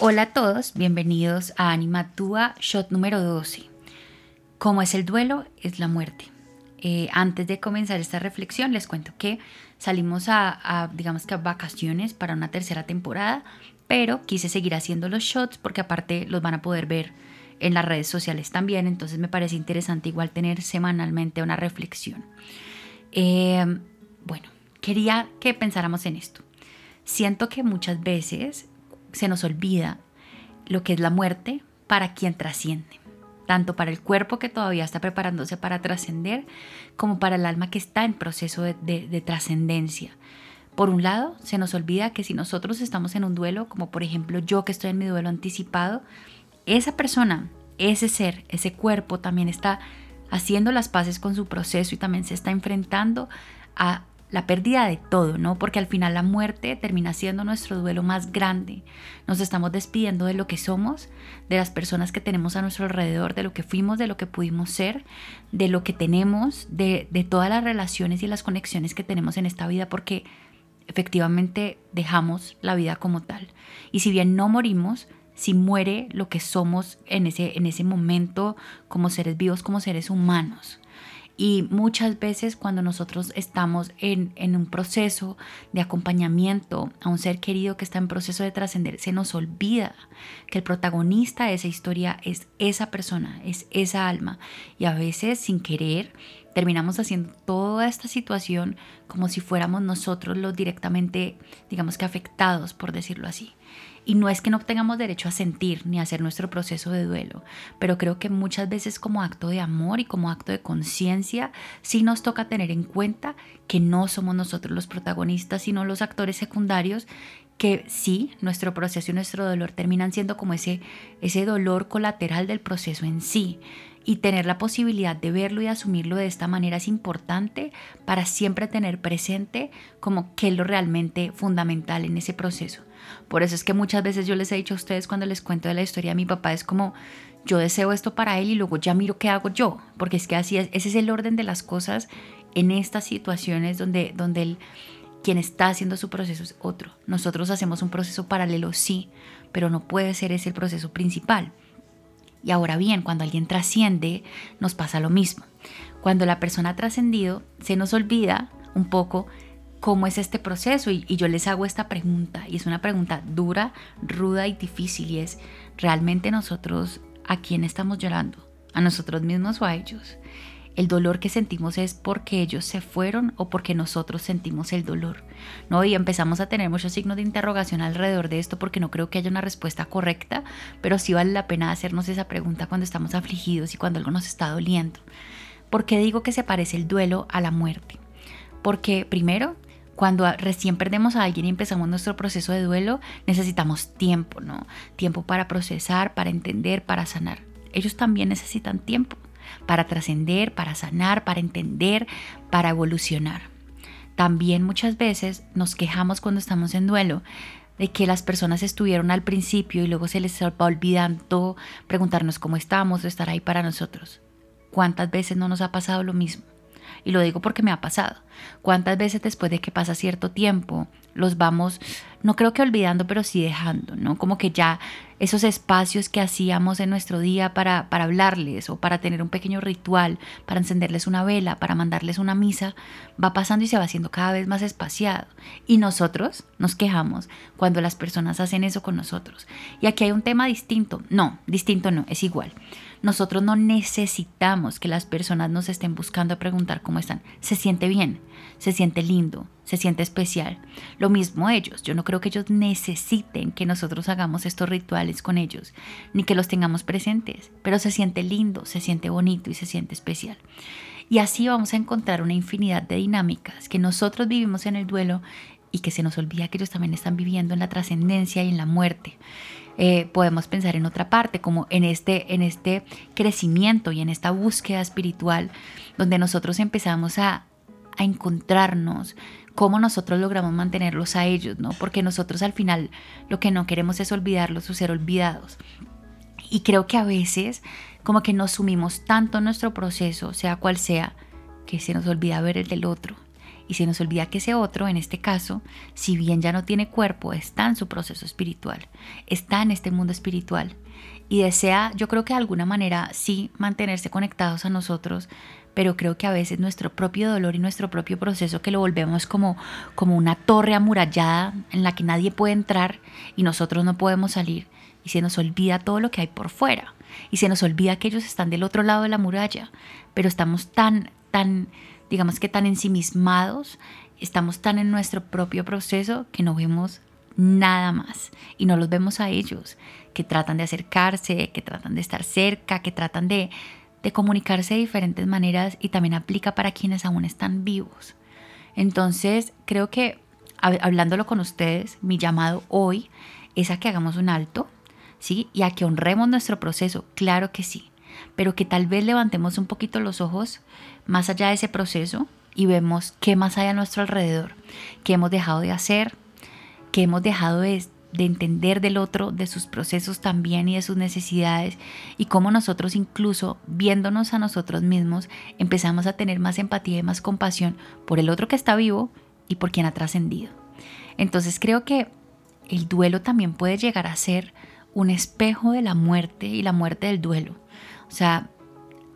Hola a todos, bienvenidos a Anima Tua Shot número 12. ¿Cómo es el duelo? Es la muerte. Eh, antes de comenzar esta reflexión, les cuento que salimos a, digamos que a vacaciones para una tercera temporada, pero quise seguir haciendo los shots porque aparte los van a poder ver en las redes sociales también, entonces me parece interesante igual tener semanalmente una reflexión. Eh, bueno, quería que pensáramos en esto. Siento que muchas veces se nos olvida lo que es la muerte para quien trasciende, tanto para el cuerpo que todavía está preparándose para trascender, como para el alma que está en proceso de, trascendencia. Por un lado, se nos olvida que si nosotros estamos en un duelo, como por ejemplo yo que estoy en mi duelo anticipado, esa persona, ese ser, ese cuerpo también está haciendo las paces con su proceso y también se está enfrentando a la pérdida de todo, ¿no? Porque al final la muerte termina siendo nuestro duelo más grande. Nos estamos despidiendo de lo que somos, de las personas que tenemos a nuestro alrededor, de lo que fuimos, de lo que pudimos ser, de lo que tenemos, de, de todas las relaciones y las conexiones que tenemos en esta vida, porque efectivamente dejamos la vida como tal. Y si bien no morimos, si muere lo que somos en ese, en ese momento como seres vivos, como seres humanos. Y muchas veces cuando nosotros estamos en, un proceso de acompañamiento a un ser querido que está en proceso de trascender, se nos olvida que el protagonista de esa historia es esa persona, es esa alma. Y a veces sin querer terminamos haciendo toda esta situación como si fuéramos nosotros los directamente, digamos que afectados, por decirlo así. Y no es que no tengamos derecho a sentir ni a hacer nuestro proceso de duelo, pero creo que muchas veces como acto de amor y como acto de conciencia, sí nos toca tener en cuenta que no somos nosotros los protagonistas, sino los actores secundarios que sí, nuestro proceso y nuestro dolor terminan siendo como ese, ese dolor colateral del proceso en sí. Y tener la posibilidad de verlo y asumirlo de esta manera es importante para siempre tener presente como qué es lo realmente fundamental en ese proceso. Por eso es que muchas veces yo les he dicho a ustedes cuando les cuento de la historia de mi papá, es como yo deseo esto para él y luego ya miro qué hago yo, porque es que así es, ese es el orden de las cosas en estas situaciones donde, donde el, quien está haciendo su proceso es otro. Nosotros hacemos un proceso paralelo, sí, pero no puede ser ese el proceso principal. Y ahora bien, cuando alguien trasciende, nos pasa lo mismo. Cuando la persona ha trascendido, se nos olvida un poco cómo es este proceso y, yo les hago esta pregunta y es una pregunta dura, ruda y difícil y es, ¿realmente nosotros a quién estamos llorando? ¿A nosotros mismos o a ellos? El dolor que sentimos es porque ellos se fueron o porque nosotros sentimos el dolor. ¿no? Y empezamos a tener muchos signos de interrogación alrededor de esto porque no creo que haya una respuesta correcta, pero sí vale la pena hacernos esa pregunta cuando estamos afligidos y cuando algo nos está doliendo. ¿Por qué digo que se parece el duelo a la muerte? Porque primero cuando recién perdemos a alguien y empezamos nuestro proceso de duelo, necesitamos tiempo, ¿no? Tiempo para procesar, para entender, para sanar. Ellos también necesitan tiempo para trascender, para sanar, para entender, para evolucionar. También muchas veces nos quejamos cuando estamos en duelo de que las personas estuvieron al principio y luego se les va olvidando preguntarnos cómo estamos o estar ahí para nosotros. ¿Cuántas veces no nos ha pasado lo mismo? Y lo digo porque me ha pasado. ¿Cuántas veces después de que pasa cierto tiempo los vamos, no creo que olvidando, pero sí dejando, ¿no? Como que ya esos espacios que hacíamos en nuestro día para, para hablarles o para tener un pequeño ritual, para encenderles una vela, para mandarles una misa, va pasando y se va haciendo cada vez más espaciado. Y nosotros nos quejamos cuando las personas hacen eso con nosotros. Y aquí hay un tema distinto. No, distinto no, es igual. Nosotros no necesitamos que las personas nos estén buscando a preguntar cómo están. Se siente bien, se siente lindo, se siente especial. Lo mismo ellos. Yo no creo que ellos necesiten que nosotros hagamos estos rituales con ellos, ni que los tengamos presentes, pero se siente lindo, se siente bonito y se siente especial. Y así vamos a encontrar una infinidad de dinámicas que nosotros vivimos en el duelo y que se nos olvida que ellos también están viviendo en la trascendencia y en la muerte. Eh, podemos pensar en otra parte, como en este, en este crecimiento y en esta búsqueda espiritual, donde nosotros empezamos a, a encontrarnos, cómo nosotros logramos mantenerlos a ellos, ¿no? Porque nosotros al final lo que no queremos es olvidarlos o ser olvidados. Y creo que a veces como que nos sumimos tanto en nuestro proceso, sea cual sea, que se nos olvida ver el del otro y se nos olvida que ese otro, en este caso, si bien ya no tiene cuerpo, está en su proceso espiritual, está en este mundo espiritual y desea, yo creo que de alguna manera sí mantenerse conectados a nosotros, pero creo que a veces nuestro propio dolor y nuestro propio proceso que lo volvemos como, como una torre amurallada en la que nadie puede entrar y nosotros no podemos salir y se nos olvida todo lo que hay por fuera y se nos olvida que ellos están del otro lado de la muralla, pero estamos tan, tan, digamos que tan ensimismados, estamos tan en nuestro propio proceso que no vemos nada más y no los vemos a ellos que tratan de acercarse, que tratan de estar cerca, que tratan de, de comunicarse de diferentes maneras y también aplica para quienes aún están vivos. Entonces, creo que hablándolo con ustedes, mi llamado hoy es a que hagamos un alto, ¿sí? Y a que honremos nuestro proceso, claro que sí, pero que tal vez levantemos un poquito los ojos más allá de ese proceso y vemos qué más hay a nuestro alrededor, qué hemos dejado de hacer, qué hemos dejado de, de entender del otro, de sus procesos también y de sus necesidades y cómo nosotros incluso viéndonos a nosotros mismos empezamos a tener más empatía y más compasión por el otro que está vivo y por quien ha trascendido. Entonces creo que el duelo también puede llegar a ser un espejo de la muerte y la muerte del duelo. O sea,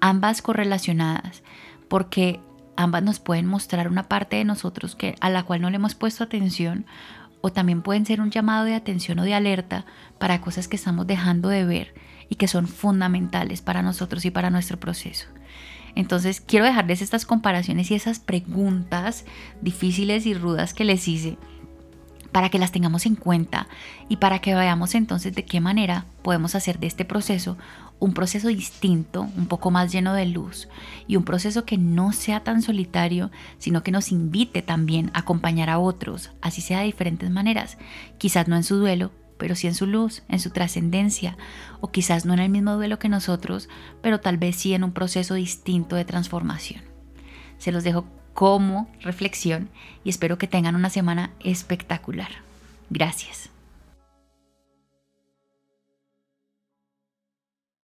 ambas correlacionadas, porque ambas nos pueden mostrar una parte de nosotros que a la cual no le hemos puesto atención o también pueden ser un llamado de atención o de alerta para cosas que estamos dejando de ver y que son fundamentales para nosotros y para nuestro proceso. Entonces quiero dejarles estas comparaciones y esas preguntas difíciles y rudas que les hice para que las tengamos en cuenta y para que veamos entonces de qué manera podemos hacer de este proceso un proceso distinto, un poco más lleno de luz y un proceso que no sea tan solitario, sino que nos invite también a acompañar a otros, así sea de diferentes maneras, quizás no en su duelo, pero sí en su luz, en su trascendencia, o quizás no en el mismo duelo que nosotros, pero tal vez sí en un proceso distinto de transformación. Se los dejo como reflexión y espero que tengan una semana espectacular. Gracias.